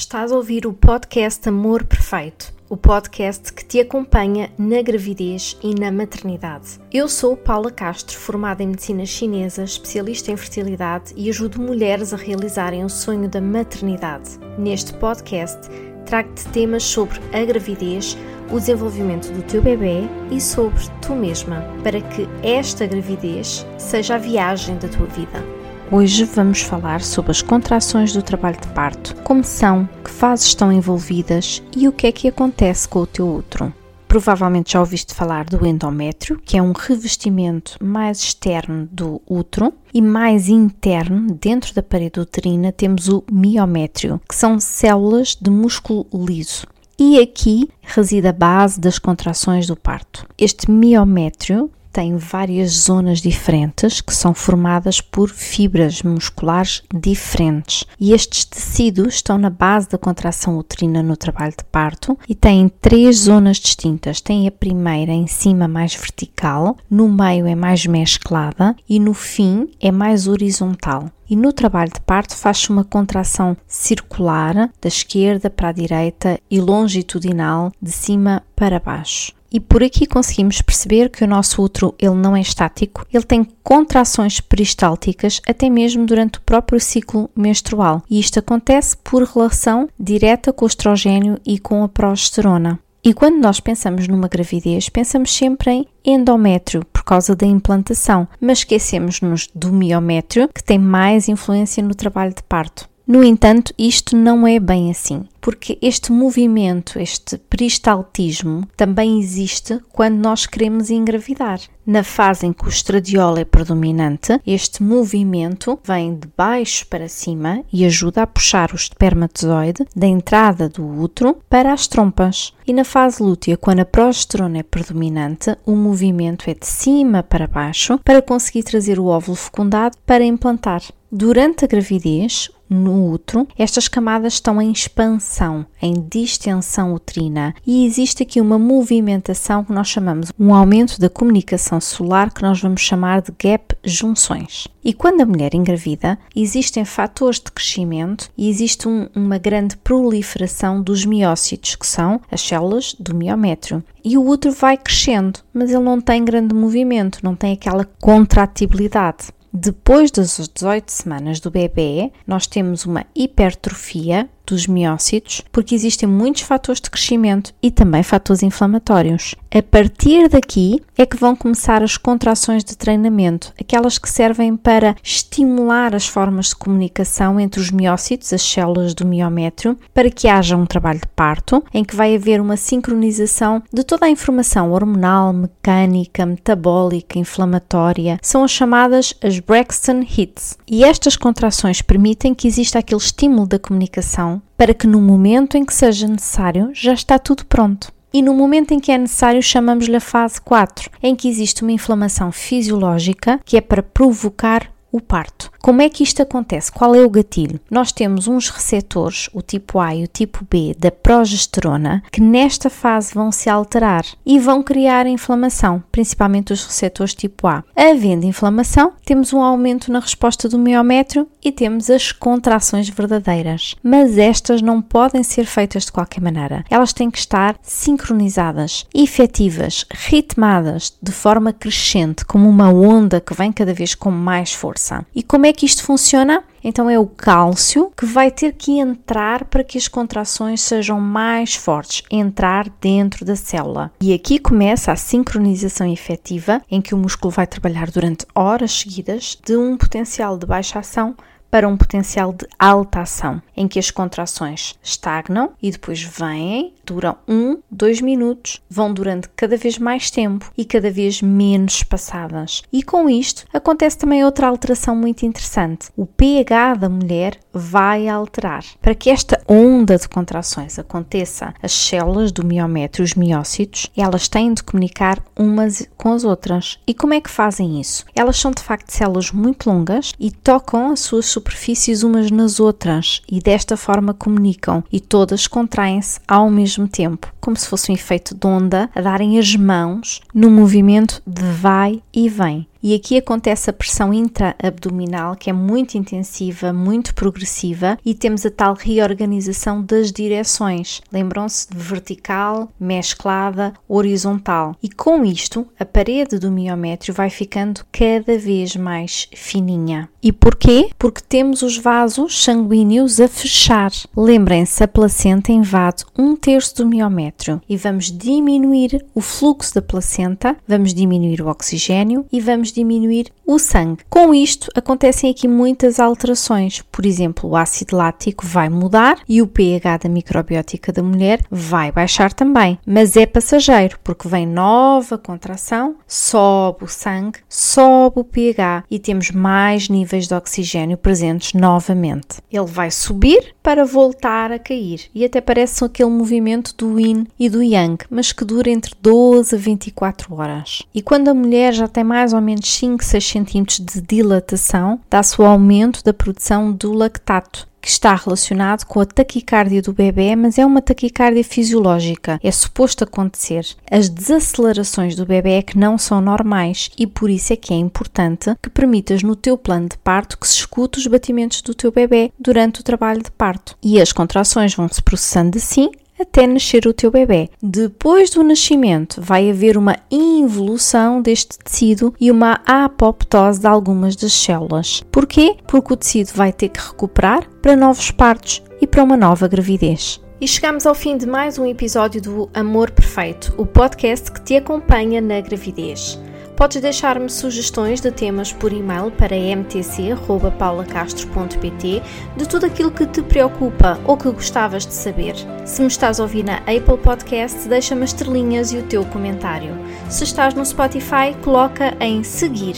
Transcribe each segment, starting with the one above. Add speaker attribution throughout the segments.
Speaker 1: Estás a ouvir o podcast Amor Perfeito, o podcast que te acompanha na gravidez e na maternidade. Eu sou Paula Castro, formada em medicina chinesa, especialista em fertilidade e ajudo mulheres a realizarem o sonho da maternidade. Neste podcast, trago-te temas sobre a gravidez, o desenvolvimento do teu bebê e sobre tu mesma, para que esta gravidez seja a viagem da tua vida. Hoje vamos falar sobre as contrações do trabalho de parto, como são, que fases estão envolvidas e o que é que acontece com o teu útero. Provavelmente já ouviste falar do endométrio, que é um revestimento mais externo do útero, e mais interno, dentro da parede uterina, temos o miométrio, que são células de músculo liso. E aqui reside a base das contrações do parto. Este miométrio tem várias zonas diferentes que são formadas por fibras musculares diferentes. E estes tecidos estão na base da contração uterina no trabalho de parto e têm três zonas distintas. Tem a primeira em cima mais vertical, no meio é mais mesclada e no fim é mais horizontal e no trabalho de parto faz-se uma contração circular da esquerda para a direita e longitudinal de cima para baixo. E por aqui conseguimos perceber que o nosso útero ele não é estático, ele tem contrações peristálticas até mesmo durante o próprio ciclo menstrual. E isto acontece por relação direta com o estrogênio e com a progesterona. E quando nós pensamos numa gravidez, pensamos sempre em endométrio por causa da implantação, mas esquecemos-nos do miométrio, que tem mais influência no trabalho de parto. No entanto, isto não é bem assim, porque este movimento, este peristaltismo, também existe quando nós queremos engravidar. Na fase em que o estradiol é predominante, este movimento vem de baixo para cima e ajuda a puxar o espermatozoide da entrada do útero para as trompas. E na fase lútea, quando a progesterona é predominante, o movimento é de cima para baixo para conseguir trazer o óvulo fecundado para implantar. Durante a gravidez, no útero, estas camadas estão em expansão, em distensão uterina e existe aqui uma movimentação que nós chamamos um aumento da comunicação solar que nós vamos chamar de gap junções. E quando a mulher engravida, existem fatores de crescimento e existe um, uma grande proliferação dos miócitos, que são as células do miométrio. E o útero vai crescendo, mas ele não tem grande movimento, não tem aquela contratibilidade. Depois das 18 semanas do bebê, nós temos uma hipertrofia dos miócitos, porque existem muitos fatores de crescimento e também fatores inflamatórios. A partir daqui é que vão começar as contrações de treinamento, aquelas que servem para estimular as formas de comunicação entre os miócitos, as células do miométrio, para que haja um trabalho de parto, em que vai haver uma sincronização de toda a informação hormonal, mecânica, metabólica, inflamatória. São as chamadas as Braxton Hits. E estas contrações permitem que exista aquele estímulo da comunicação para que no momento em que seja necessário já está tudo pronto. E no momento em que é necessário, chamamos-lhe a fase 4, em que existe uma inflamação fisiológica que é para provocar o parto. Como é que isto acontece? Qual é o gatilho? Nós temos uns receptores, o tipo A e o tipo B, da progesterona, que nesta fase vão se alterar e vão criar inflamação, principalmente os receptores tipo A. Havendo inflamação, temos um aumento na resposta do miométrio e temos as contrações verdadeiras. Mas estas não podem ser feitas de qualquer maneira. Elas têm que estar sincronizadas, efetivas, ritmadas de forma crescente, como uma onda que vem cada vez com mais força. E como é que isto funciona? Então é o cálcio que vai ter que entrar para que as contrações sejam mais fortes, entrar dentro da célula. E aqui começa a sincronização efetiva, em que o músculo vai trabalhar durante horas seguidas de um potencial de baixa ação para um potencial de alta ação, em que as contrações estagnam e depois vêm, duram um, dois minutos, vão durante cada vez mais tempo e cada vez menos espaçadas. E com isto acontece também outra alteração muito interessante. O pH da mulher vai alterar. Para que esta onda de contrações aconteça, as células do miométrio, os miócitos, elas têm de comunicar umas com as outras. E como é que fazem isso? Elas são de facto células muito longas e tocam as suas superfícies umas nas outras e desta forma comunicam e todas contraem-se ao mesmo tempo, como se fosse um efeito de onda a darem as mãos no movimento de vai e vem. E aqui acontece a pressão intra-abdominal que é muito intensiva, muito progressiva e temos a tal reorganização das direções. Lembram-se de vertical, mesclada, horizontal. E com isto, a parede do miométrio vai ficando cada vez mais fininha. E porquê? Porque temos os vasos sanguíneos a fechar. Lembrem-se, a placenta invade um terço do miométrio e vamos diminuir o fluxo da placenta, vamos diminuir o oxigênio e vamos diminuir o sangue. Com isto, acontecem aqui muitas alterações. Por exemplo, o ácido lático vai mudar e o pH da microbiótica da mulher vai baixar também. Mas é passageiro, porque vem nova contração, sobe o sangue, sobe o pH e temos mais níveis de oxigênio presentes novamente. Ele vai subir para voltar a cair e até parece aquele movimento do yin e do yang, mas que dura entre 12 a 24 horas. E quando a mulher já tem mais ou menos 5, 6 centímetros de dilatação, dá-se o aumento da produção do lactato, que está relacionado com a taquicardia do bebê, mas é uma taquicardia fisiológica, é suposto acontecer. As desacelerações do bebê é que não são normais e por isso é que é importante que permitas no teu plano de parto que se escute os batimentos do teu bebê durante o trabalho de parto. E as contrações vão se processando assim até nascer o teu bebê. Depois do nascimento, vai haver uma involução deste tecido e uma apoptose de algumas das células. Porquê? Porque o tecido vai ter que recuperar para novos partos e para uma nova gravidez. E chegamos ao fim de mais um episódio do Amor Perfeito, o podcast que te acompanha na gravidez. Podes deixar-me sugestões de temas por e-mail para mtc.paulacastro.pt de tudo aquilo que te preocupa ou que gostavas de saber. Se me estás a ouvir na Apple Podcast, deixa-me estrelinhas e o teu comentário. Se estás no Spotify, coloca em seguir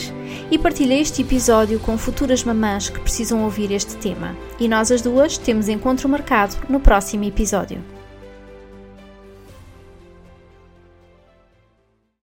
Speaker 1: e partilha este episódio com futuras mamãs que precisam ouvir este tema. E nós as duas temos encontro marcado no próximo episódio.